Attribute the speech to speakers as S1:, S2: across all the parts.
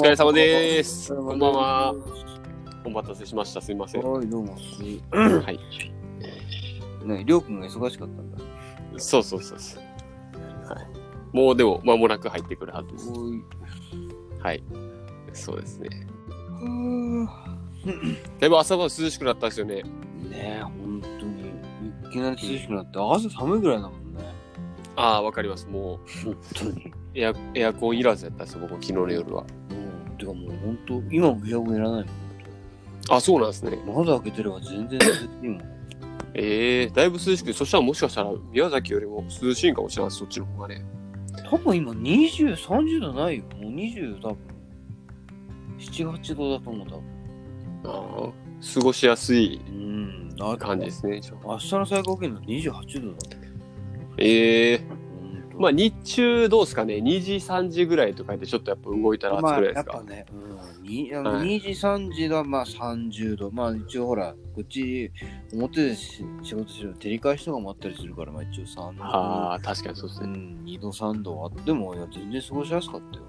S1: 疲れ様です。
S2: お疲れ様です
S1: こんばんは。お待たせしました。すみません。
S2: はい、どうも。
S1: はい。
S2: ね、りょうくんが忙しかったんだ。
S1: そうそうそうそう。はい。もうでも間もなく入ってくるはずです。はい。そうですね。
S2: は
S1: だいぶ朝晩涼しくなったんですよね。
S2: ねえ、ほんとに。いきなり涼しくなって、朝寒いぐらいだもんね。
S1: ああ、わかります。も
S2: 本当に。
S1: うエアエアコンいらずやったんですよ、僕、昨日の夜は。
S2: うん。てかもうほんと、今もエアコンいらない
S1: あ、そうなんですね。
S2: もん。窓開けてれば全然涼しいもん。
S1: ええだいぶ涼しくて、そしたらもしかしたら宮崎よりも涼しいんかもしれないそっちの方がね。
S2: 多分今20、30度ないよ。もう20多分。7、8度だと思う多分。
S1: ああ、過ごしやすい
S2: うん。だ
S1: 感じですね。
S2: 明日の最高気温が28度だね。
S1: ええ
S2: ほんと
S1: まあ日中どうですかね ?2 時、3時ぐらいとかでちょっとやっぱ動いたら暑くないですか、
S2: まあ、やっぱね、うん、にあ
S1: はい
S2: 2時、3時がまあ30度。まあ一応ほら、こっち表でし仕事してる照り返しとかもあったりするから、まあ一応3度。
S1: ああ、確かにそうですね。
S2: うん、2度、3度あっても、いや、全然過ごしやすかったよ。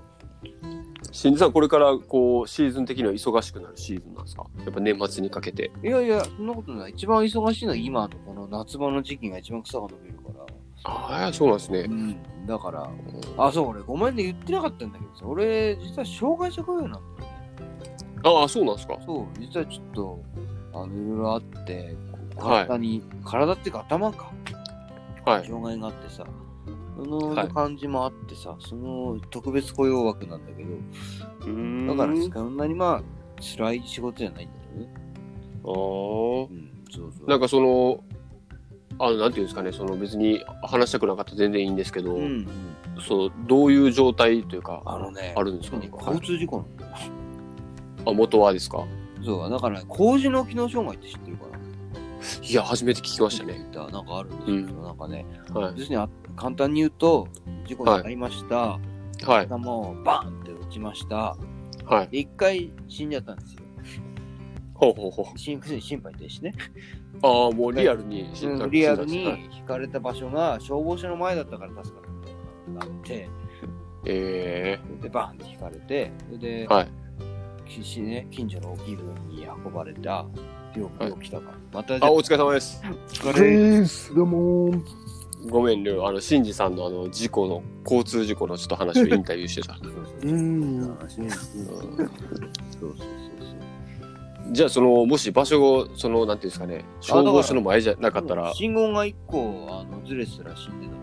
S1: 新次さん、これからこうシーズン的には忙しくなるシーズンなんですか？やっぱ年末にかけて。
S2: いやいや、そんなことない。一番忙しいのは今のこの夏場の時期が一番草が伸びる。
S1: ああ、そうなんですね。
S2: うん、だから、あ、そう、俺、ごめんね、言ってなかったんだけどさ、俺、実は障害者雇用なんだよね。
S1: ああ、そうなんですか
S2: そう、実はちょっと、あの、いろいろあって、こう
S1: はい
S2: 体に、体っていうか頭か、
S1: はい。
S2: 障害があってさ、その
S1: はい
S2: 感じもあってさ、その特別雇用枠なんだけど、
S1: うーん。
S2: だから
S1: あ
S2: そんなにまあ、辛い仕事じゃないんだよね。
S1: あー。
S2: うん、そうそう。
S1: なんかその、あの、なんていうんですかね、その別に話したくなかったら全然いいんですけど、
S2: うん、うん。
S1: そう、どういう状態というか、
S2: あのね、
S1: あるんですか？ね
S2: 交通事故なんだよ。
S1: あ、元はですか？
S2: そう、だから、工事の機能障害って知ってるかな？い
S1: や、初めて聞きましたね。
S2: なんかあるんですよ、
S1: うん
S2: なんかね、
S1: はい。
S2: 要する簡単に言うと、事故に遭いました、
S1: はい。
S2: 頭をバーンって打ちました。
S1: はい。
S2: で、一回死んじゃったんですよ。
S1: ほうほうほう。
S2: 心心肺停止ね。
S1: ああ、もうリアルに死んだ
S2: うんリアルに
S1: はい
S2: 引かれた場所が消防署の前だったから助かったみたいなって、
S1: え
S2: で、バーンって引かれて、それで、
S1: えはい。
S2: ね、近所の大きい病院に運ばれた病気が起きたから。また、
S1: あ、お疲れ様です。
S2: お疲れ。
S3: です。どうも。
S1: ごめんね、あの、シンジさんのあの、事故の、交通事故のちょっと話をインタビューしてた。
S2: そうそうそう
S3: うん
S2: そうそうそう。
S1: じゃあ、その、もし場所を、その、なんていうんですかね、消防署の前じゃなかったら、
S2: 信号が一個あのずれてたら死んでたっ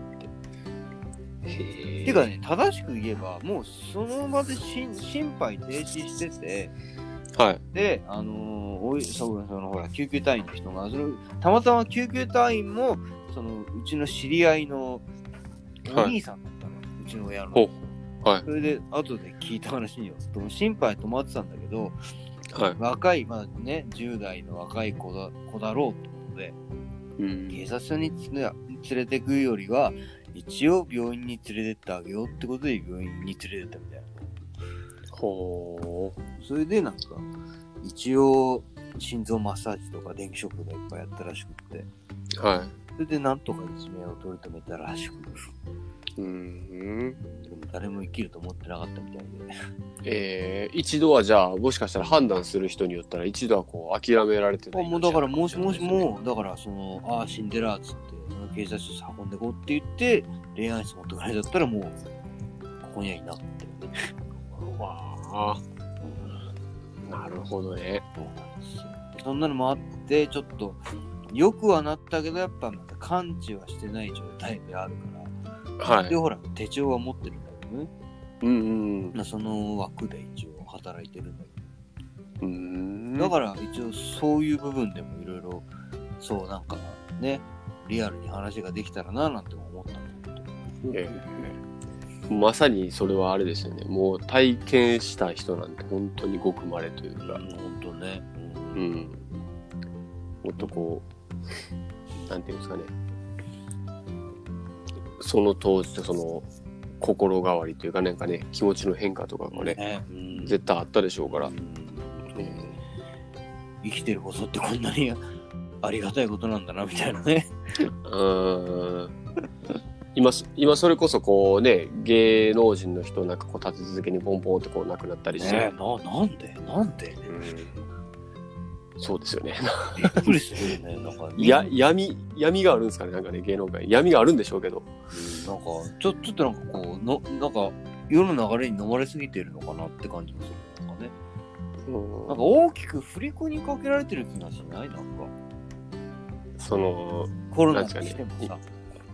S2: て。
S1: へ
S2: てかね、正しく言えば、もうその場で心心肺停止してて、
S1: はい。
S2: で、あのーおいそうそのほら救急隊員の人がその、たまたま救急隊員もそのうちの知り合いのお兄さんだったの、うちの親の。
S1: ほはい。
S2: それで、後で聞いた話によると、心肺止まってたんだけど、
S1: はい。
S2: 若い、まあね、10代の若い子だ子だろうってことで、
S1: うん。
S2: 警察署につね連れてくよりは、一応病院に連れてってあげようってことで病院に連れてったみたいな。
S1: ほ
S2: それでなんか、一応、心臓マッサージとか電気ショックがいっぱいやったらしくって、
S1: う。はい。
S2: それでなんとか一命を取り留めたらしく、
S1: うん。
S2: でも誰も生きると思ってなかったみたいで。
S1: えー、一度はじゃあ、もしかしたら判断する人によったら、一度はこう、諦められてた
S2: あもうだから、もしもし
S1: う。
S2: も、だから、その、ああ、死んでらっつって、警察署運んでこうって言って、恋愛室持ってかれだったらもう、ここにはいなかったよね。
S1: わあ。なるほどね。
S2: そうなんですよ。そんなのもあって、ちょっと、良くはなったけど、やっぱまだ完治はしてない状態であるから。で、
S1: はい。
S2: ほら、手帳は持ってるんだけどね。
S1: うんうん
S2: まあその枠で一応働いてるんだけ
S1: うん。うん。
S2: ど。だから、一応そういう部分でもいろいろ、そう、なんかね、リアルに話ができたらな、なんて思ったの。
S1: ええまさにそれはあれですよね。もう体験した人なんて本当にごく稀というか、
S2: うん、ほんとね。
S1: う。ん。もっとこう、なんていうんですかね。その当時とその心変わりというかなんかね、気持ちの変化とかがね、
S2: ねうん
S1: 絶対あったでしょうから
S2: う。ん生きてることってこんなにありがたいことなんだな、みたいなね。
S1: うーん。い今そ、今それこそこうね、芸能人の人なんかこう立て続けにポンポンってこう亡くなったりして。
S2: ねな、なんでなんで
S1: うんそうですよね。
S2: びっくりするよね。なんか、
S1: や、闇、闇があるんですかねなんかね、芸能界。闇があるんでしょうけど。
S2: なんか、ちょ、ちょっとなんかこう、の、なんか、世の流れに飲まれすぎてるのかなって感じもする。なんかね。なんか大きく振り子にかけられてる気がしないなんか。
S1: その、
S2: コロナに
S1: なんですかね
S2: しても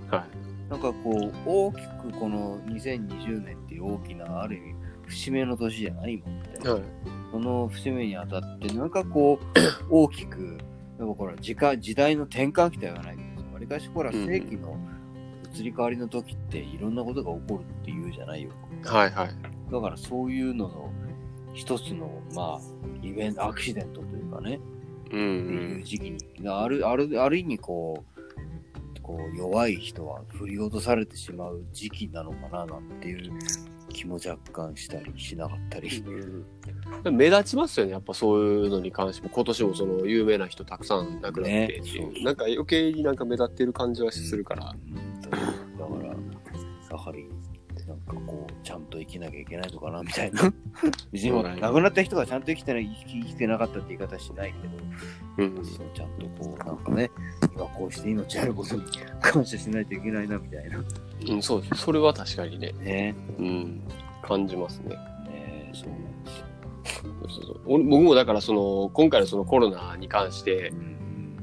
S2: さ。
S1: はい。
S2: なんかこう、大きくこの2020年っていう大きな、ある意味、節目の年じゃない今って。
S1: はい。
S2: その節目にあたって、なんかこう、大きく、やっぱこれ時間、時代の転換期とは言わないけどさ、わりかしほら、
S1: うん
S2: 世紀の移り変わりの時っていろんなことが起こるっていうじゃないよ。
S1: はいはい。
S2: だからそういうのの一つの、まあ、イベント、アクシデントというかね、
S1: う
S2: っていうん時期に、ある、ある、ある意味こう、こう弱い人は振り落とされてしまう時期なのかななんていう気も若干したりしなかったり。
S1: うん。目立ちますよね。やっぱそういうのに関しても、今年もその有名な人たくさん亡くなってっていう、
S2: ね
S1: なんか余計になんか目立ってる感じはするから。
S2: うんだから、やはり、なんかこう、ちゃんと生きなきゃいけないのかなみたいな。別にほら、
S1: そう
S2: 亡くなった人がちゃんと生きてない、生き生きてなかったって言い方しないけど、
S1: うん。
S2: ちゃんとこう、なんかね、今こうして命あることに感謝しないといけないなみたいな。
S1: うん、そうです。それは確かにね。
S2: ね
S1: うん。感じますね。
S2: ねそうなんですよ。
S1: そうそうそう俺僕もだからその、今回のそのコロナに関して、
S2: うん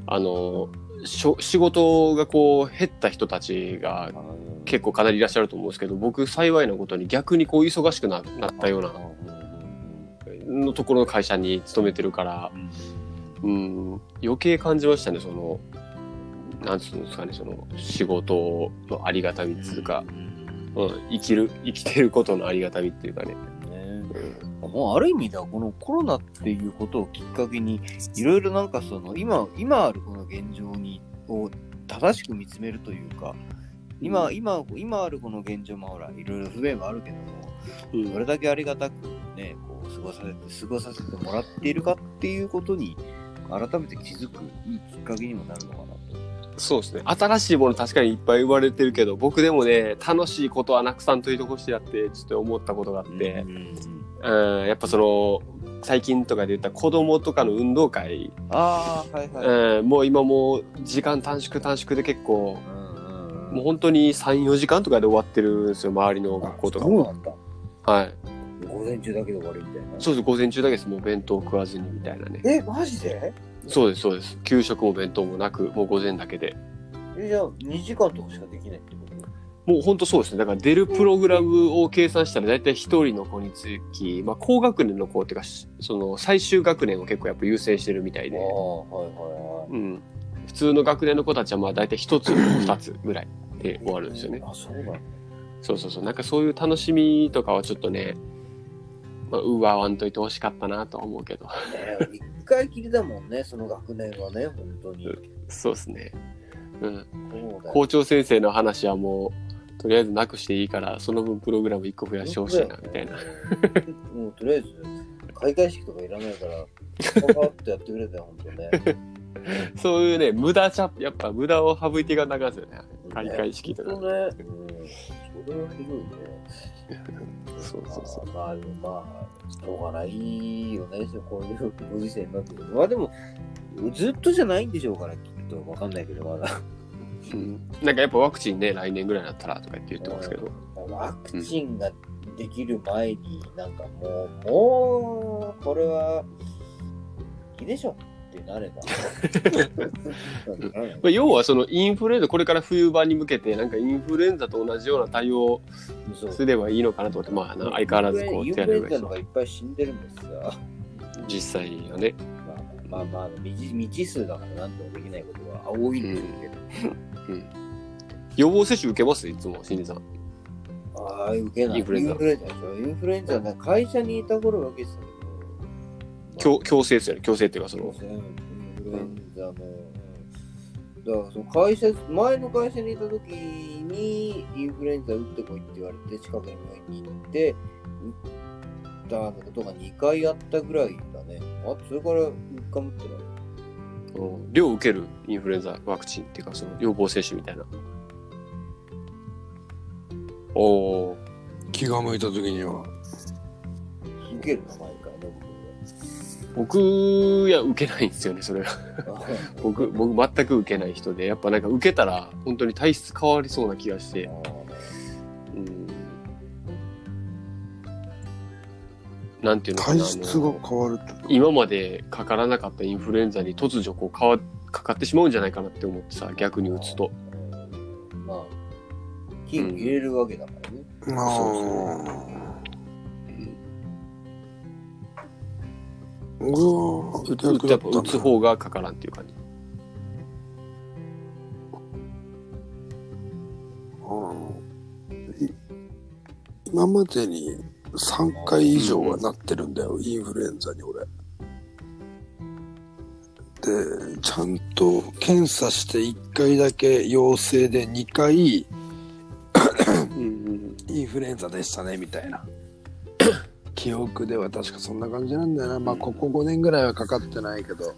S1: あの、しょ仕事がこう減った人たちが結構かなりいらっしゃると思うんですけど、僕幸いなことに逆にこう忙しくななったようなのところの会社に勤めてるから、うん、余計感じましたね、その、なんつうんですかね、その仕事のありがたみっていうか、うん、生きる、生きてることのありがたみっていうかね。
S2: ね
S1: うん
S2: もうある意味ではこのコロナっていうことをきっかけにいろいろなんかその今今あるこの現状にを正しく見つめるというか今今今あるこの現状もほらいろいろ不便はあるけども
S1: うん
S2: どれだけありがたくねこう過ごさせて過ごさせてもらっているかっていうことに改めて気づくいいきっかけにもなるのかなと。
S1: そうですね。新しいもの確かにいっぱい言われてるけど、僕でもね、楽しいことはなくさんといてほしいなって、ちょっと思ったことがあって、うん、やっぱその、最近とかで言った子供とかの運動会、
S2: ああはいはい。
S1: うん、もう今もう時間短縮短縮で結構、
S2: うん
S1: もう本当に3、4時間とかで終わってるんですよ、周りの学校とかも。
S2: そうだ。
S1: はい。
S2: 午前中だけで終わりみたいな。
S1: そうです、午前中だけです。もう弁当食わずにみたいなね。
S2: え、マジで？
S1: そうです、そうです。給食も弁当もなく、もう午前だけで。
S2: え、じゃあ2時間とかしかできないってこと？
S1: もう本当そうですね。だから出るプログラムを計算したら大体一人の子につき、まあ高学年の子っていうか、しその最終学年を結構やっぱ優先してるみたいで、
S2: ああ、はいは
S1: うん。普通の学年の子たちはまあ大体一つ、二つぐらいで終わるんですよね。
S2: あ、そうなんだ。
S1: そうそうそう。なんかそういう楽しみとかはちょっとね、まあ、うわわんといてほしかったなとは思うけど。
S2: ね一回きりだもんね、その学年はね、本当に。
S1: そうですね。うん。校長先生の話はもう、とりあえずなくしていいから、その分プログラム一個増やしてほしいな、みたいな。
S2: もうとりあえず、開会式とかいらないから、パパッとやってくれたよ、本当ね。
S1: そういうね、無駄ちゃ、やっぱ無駄を省いていかなあかんですよね。開会式とか。
S2: ね。うん。それはひどいね。
S1: そうそうそう。
S2: まあ、でもまあ、しょうがないよね、こういうご時世になってくる。まあでも、ずっとじゃないんでしょうから、きっと。わかんないけど、まだ。
S1: うん、なんかやっぱワクチンね、来年ぐらいになったらとか言って言ってますけど。
S2: ワクチンができる前に、なんかもう、もう、これは、いいでしょってなれば。
S1: まあ、要はそのインフルエンザ、これから冬場に向けて、なんかインフルエンザと同じような対応すればいいのかなと思って、まあな、相変わらずこう手洗いが
S2: フルエンザのがいっぱい死んでるんですよ。
S1: 実際はね。
S2: まあまあまあ、未知数だからなんともできないことは多いんでしょうけど。
S1: うん。予防接種受けます？いつも、新次さん。
S2: ああ、受けない。
S1: インフルエンザ
S2: インフルエンザンフルエンザ会社にいた頃は受けてた。
S1: 強強制ですよね。強制っていうか、その、
S2: だからその会社、前の会社にいた時にインフルエンザ打ってこいって言われて、近くの病院に行って、打ったことが2回あったぐらいだね。あそれから1回も打ってない。
S1: 量受けるインフルエンザワクチンっていうか、その予防接種みたいな。おお
S3: 気が向いた時には。
S2: 受けるの前、
S1: 僕いや受けないんですよねそれは
S2: 僕は。
S1: 僕僕全く受けない人でやっぱなんか受けたら本当に体質変わりそうな気がして、うん、なんていうのか
S3: 体
S1: な
S3: 質が変わるって。
S1: 今までかからなかったインフルエンザに突如こう変わかかってしまうんじゃないかなって思ってさ逆に打つと
S2: うん。まあ、菌を入れるわけだからね。
S3: ああ。うわ
S1: 打つ打つやっぱ打つ方がかからんっていう感じ。
S3: うん。い今までに3回以上はなってるんだよ、インフルエンザに俺。で、ちゃんと検査して1回だけ陽性で2回
S1: うんうん。
S3: インフルエンザでしたねみたいな。記憶では確かそんな感じなんだよな。まあここ5年ぐらいはかかってないけど。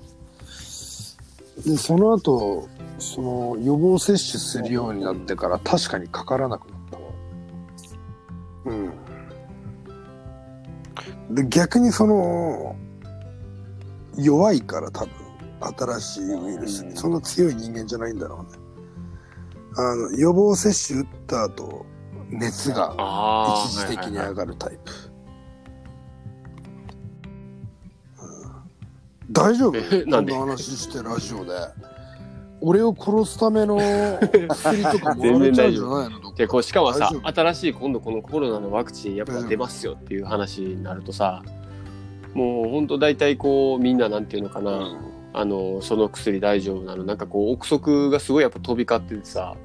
S3: で、その後、その予防接種するようになってから確かにかからなくなったわ。うん。で、逆にその、弱いから多分、新しいウイルスに、そんな強い人間じゃないんだろうね。あの、予防接種打った後、熱が一時的に上がるタイプ。大丈夫？
S1: えなんで？
S3: こんな話してラジオで。俺を殺すための薬とかもられちゃうんじゃないの？
S1: でこうしかもさ新しい今度このコロナのワクチンやっぱ出ますよっていう話になるとさもうほんと大体こうみんななんていうのかな、
S3: うん。
S1: あのその薬大丈夫なの。なんかこう憶測がすごいやっぱ飛び交っててさ、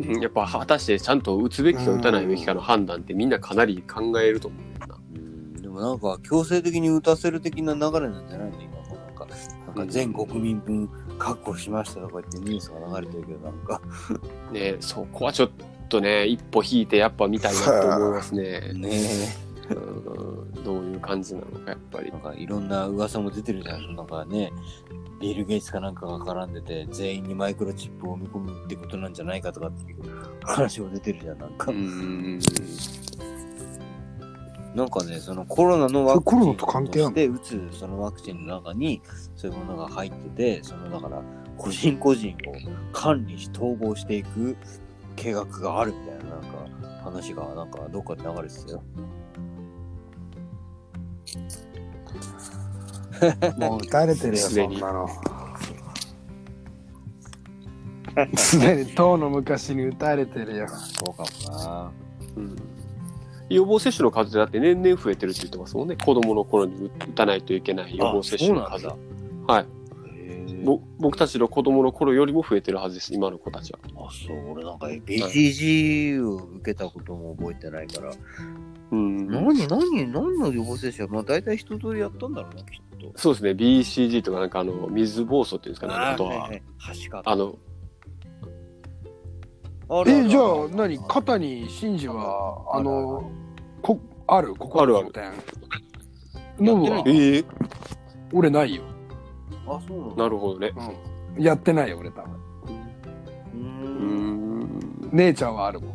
S1: うん。やっぱ果たしてちゃんと打つべきか打たないべきかの判断ってみんなかなり考えると思う
S2: もなんか強制的に打たせる的な流れなんじゃないの？今もなんかなんか全国民分確保しましたとか言ってニュースが流れてるけどなんか。
S1: ねそこはちょっとね一歩引いてやっぱ見たいなと思いますね。
S2: ね
S1: うんどういう感じなのかやっぱり。
S2: え。なんかいろんな噂も出てるじゃんなんかねビル・ゲイツかなんかが絡んでて全員にマイクロチップを埋め込むってことなんじゃないかとかっていう話も出てるじゃんなんか、
S1: うん
S2: なんかね、そのコロナのワクチン
S3: と
S2: して打つそのワクチンの中にそういうものが入ってて、そのだから個人個人を管理し統合していく計画があるみたいななんか話がなんかどっかで流れてたよ。
S3: もう打たれてるよ、そんなの。すでに当の昔に打たれてるよ。
S2: そうかもな。
S1: うん予防接種の数だって年々増えてるって言ってますもんね。子供の頃に打たないといけない予防接種の数
S2: あ
S1: はい。僕たちの子供の頃よりも増えてるはずです今の子たちは。
S2: あ、そう、俺なんか BCG を受けたことも覚えてないから。
S1: うん。
S2: 何、何、何の予防接種？は、まあ大体一通りやったんだろうな、きっと。
S1: そうですね。BCG とかなんかあの水疱瘡っていうんですかねあとは、
S2: はいはい。
S1: あの
S2: あ
S3: え、じゃあ何？肩にシンジは、あの、こ、ある？ここ
S1: あるある
S3: 点。ノブは？
S1: ええ
S3: 俺ないよ。
S2: あ、そうなんだ。
S1: なるほどね
S3: うん。やってないよ、俺多分。
S2: う
S1: うー
S2: ん。
S1: ん
S3: 姉ちゃんはあるもん。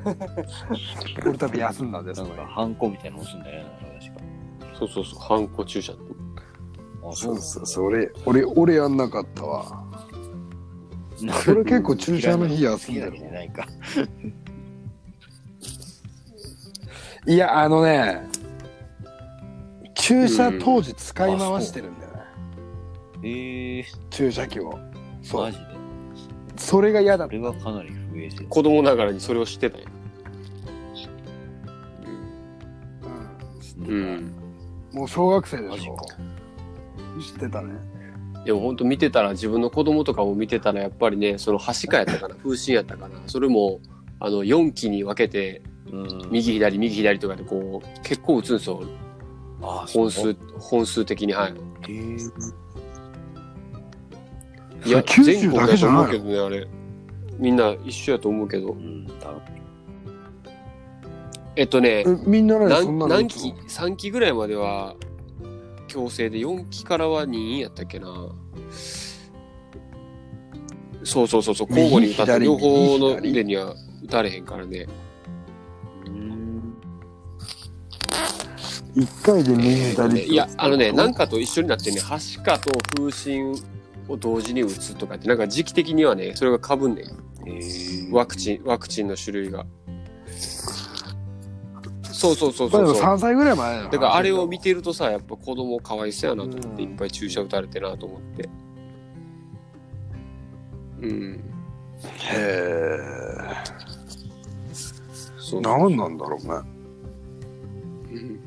S3: 俺多分休んだんです
S2: なんか、ハンコみたいなの押すんだよね、確か。
S1: そうそうそうハンコ注射
S2: あ、
S3: そうそうそう、俺、俺、俺やんなかったわ。俺結構注射の日休んでるもん
S2: 嫌いじゃないか。
S3: いや、あのね、注射当時使い回してるんだよね。
S2: ええ
S3: 注射器を。そう。
S2: マジで？
S3: それが嫌だった。
S2: これはかなり不衛生。
S1: 子供ながらにそれを知ってたよ
S3: うん
S1: うん
S3: もう小学生でしょ。知ってたね。
S1: でも本当見てたら自分の子供とかも見てたらやっぱりねそのはしかやったかな風疹やったかなそれもあの4期に分けて
S2: うん。
S1: 右左右左とかでこう結構打つんですよ。
S2: あ、
S1: 本数本数的にはい。
S2: ええ
S1: いや
S3: 九州だけじゃない
S1: けどねあれ。みんな一緒やと思うけど。
S2: うん。
S1: えっとね
S3: えみんな
S1: 何期3期ぐらいまでは強制で4期からは任意やったっけなそうそうそうそう交互に打たせ
S3: 右左
S1: 両方の
S3: 右左
S1: 腕には打打れへんからね。
S2: うん。
S3: 一回で水打率
S1: いや、あのね、なんかと一緒になってね、はしかと風疹を同時に打つとかって、なんか時期的にはね、それがかぶんねん。ワクチン、ワクチンの種類が。そうそうそうそうそう。
S3: 3歳ぐらい前だ
S1: だからあれを見てるとさ、やっぱ子供かわいそうやなと思って、
S3: うん
S1: いっぱい注射打たれてなと思って。うん。
S3: へえ
S1: そう。
S3: 何なんだろうね
S1: うん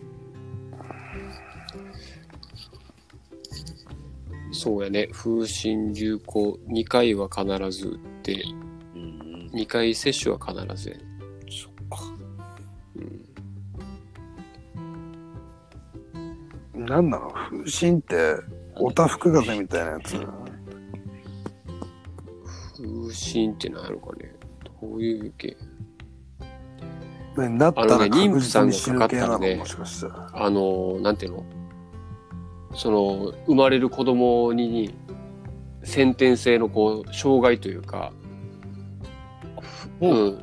S1: そうやね。風疹流行2回は必ず打って、
S2: うん。
S1: 2回接種は必ずやね。うん。
S3: 何なの？風疹っておたふく風邪みたいなやつ？
S1: 風疹って何やろかね。どういう系？
S3: ねなった
S1: あのね
S3: ら確
S1: 妊婦さん
S3: 実に死ぬ系なの
S1: がかかったらね。
S3: もしかしたら。
S1: あの、なんていうの？その、生まれる子供に先天性のこう、障害というか、う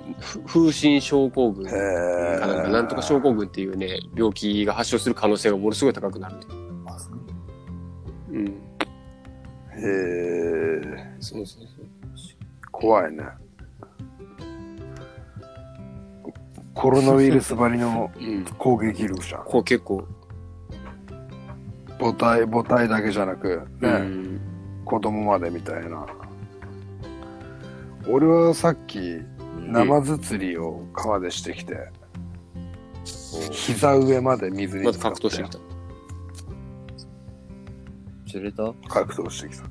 S1: 風疹症候群。
S3: へ
S1: か
S3: え
S1: なんかなんとか症候群っていうね、病気が発症する可能性がものすごい高くなる。うん。
S3: へえ
S1: そうそうそう。
S3: 怖いね。コロナウイルスばりの
S1: うん。
S3: 攻撃力じゃん。
S1: こう結構、
S3: 母体母体だけじゃなくね、
S1: うん。
S3: 子供までみたいな。俺はさっき生ずつりを川でしてきて、膝上まで水に
S1: まず
S3: 浸かって。
S1: 格闘してきた。
S2: 釣れた？
S3: 格闘してきた、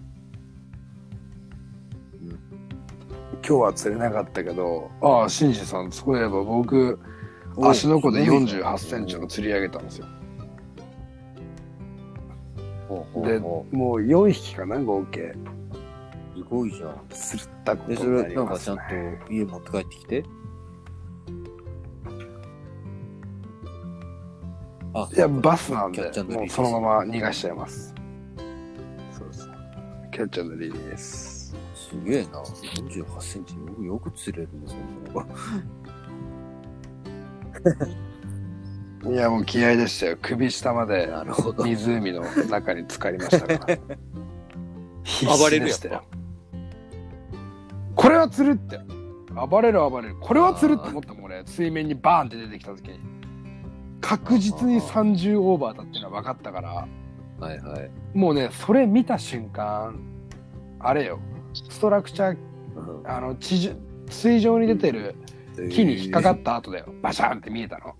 S3: 今日は釣れなかったけどああ新次さんそういえば僕足の子で4 8センチの釣り上げたんですよ。でもう4匹かな合計。
S2: すごいじゃん。
S3: 釣ったこ
S2: で、
S3: とにな
S2: それ、なんかちゃん
S3: ね
S2: と家持って帰ってきて。あ、
S3: いやバスなんでもうそのまま逃がしちゃいますそうですキャッチャーのリリース
S2: すげえな。48センチよくよく釣れるね、そんな。
S3: いやもう気合でしたよ首下まで。湖の中に浸かりましたから 必
S1: 暴
S3: 死
S1: れる。
S3: これは釣るって。暴れる暴れる。これは釣るって思ったもん俺。水面にバーンって出てきた時に。確実に30オーバーだっていうのは分かったから。
S2: はいはい。
S3: もうねそれ見た瞬間あれよ。ストラクチャーあの地上水上に出てる木に引っかかった後だよ。バシャンって見えたの。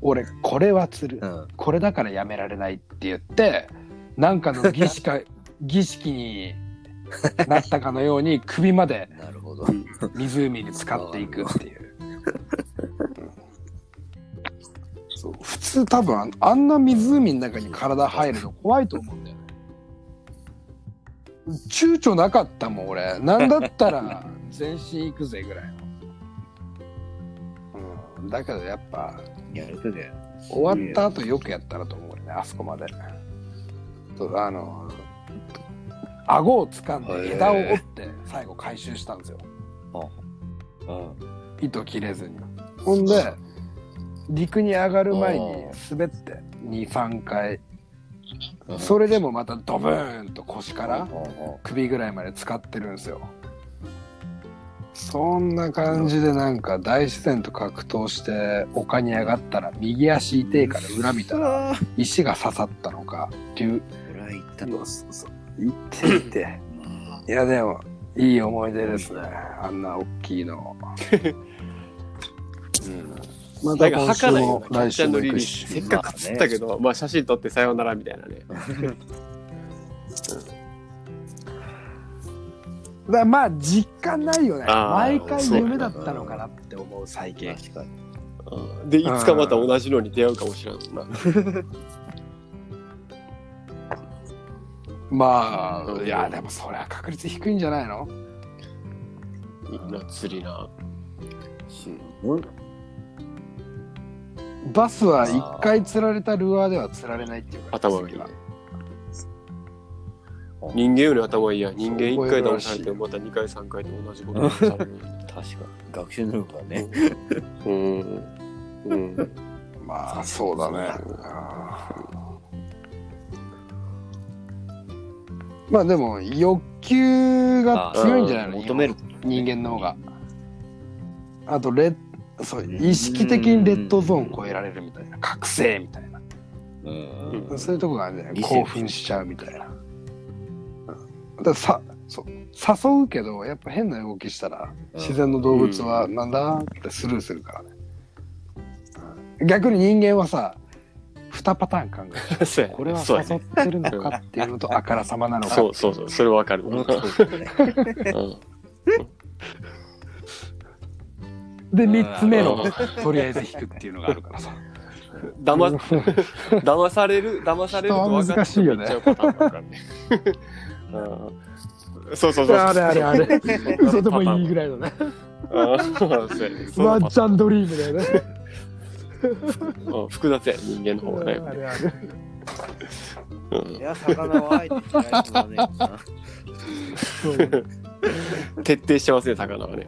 S3: 俺これは釣る。
S2: うん。
S3: これだからやめられないって言ってなんかの儀式か儀式に なったかのように首まで
S2: なるほど。
S3: 湖に浸かっていくっていう。そう普通多分あんな湖の中に体入るの怖いと思うんだよね。躊躇なかったもん俺。なんだったら 全身行くぜぐらいの。うん、だけどやっぱ
S2: やる。
S3: 終わった後よくやったなと思うねあそこまで。とあの顎を掴んで枝を折って最後回収したんですよ。
S2: うん。
S3: 糸切れずに。ほんで陸に上がる前に滑って23回。それでもまたドブーンと腰から首ぐらいまで使ってるんですよ。そんな感じでなんか大自然と格闘して丘に上がったら右足痛えから裏見たら石が刺さったのか竜
S2: 裏行った
S3: そうそうそう痛いていやでもいい思い出です。ねあんな大きいの、うん、また今週も来週も。行くし。
S1: せっかく釣ったけど、まあ写真撮ってさようならみたいなね。
S3: だまあ実感ないよね。毎回夢だったのかなって思う最近。
S1: で、いつかまた同じのに出会うかもしれんな。
S3: まあ
S1: うん
S3: いやでもそれは確率低いんじゃないの？
S1: みんな釣りな。
S2: うん。
S3: バスは一回釣られたルアーでは釣られないっていうから
S1: 頭がいいね。人間より頭いいやん。人間1回騙されてもまた2回3回と同じことをされる。
S2: 確かに。学習能力がね。
S1: うん。うん。
S3: まあそうだねまあでも欲求が強いんじゃないの？
S2: 求める。
S3: 人間の方が。あとレッそう意識的にレッドゾーン超えられるみたいな。覚醒みたいな。
S2: うん。
S3: そういうとこがあるんじゃない？
S2: 理性
S3: 興奮しちゃうみたいな。うん。ださそう。誘うけどやっぱ変な動きしたら自然の動物はなんだってスルーするからね、うん。逆に人間はさ2パターン考える。
S1: そうやね。
S3: これは誘ってるのかっていうのとあからさまなのか
S1: そうそうそう。それわかる。うん。
S3: で3つ目のとりあえず引くっていうのがあるからさ。
S1: 騙騙される、騙されると分
S3: 難しいよね。
S1: うパターンもあるからね。うん。そうそうそう。
S3: あれあれあれ。嘘でもいいぐらいのね。
S1: うん。そうやね。その
S3: ワン
S1: パ
S3: チャンドリームだよね
S1: うん複雑や、人間の方がね。
S3: あれあれ
S1: うん
S2: いや、魚はあえて嫌いとはね。
S3: そう
S1: 徹底してますね、魚はね。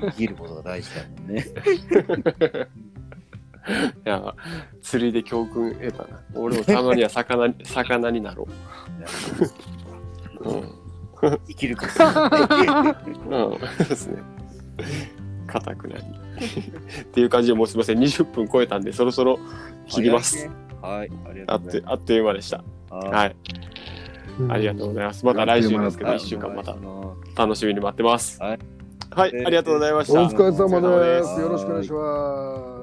S2: 生きることが大事だもんね。
S1: いや、釣りで教訓得たな。俺もたまには魚に 魚になろう。うん。
S2: 生きることが
S1: うん。ですね。硬くなり。っていう感じでもうすみません、20分超えたんで、そろそろ切ります。。
S2: はい、あ
S1: っ
S2: がとうござい
S1: てあっという間でした。はい。ありがとうございます。また来週ですけど、
S3: あ
S1: 1週間また楽しみに待ってます。
S2: はい。
S1: はい、ありがとうございました。
S3: お疲れ様。
S1: です
S3: よろしくお願いします。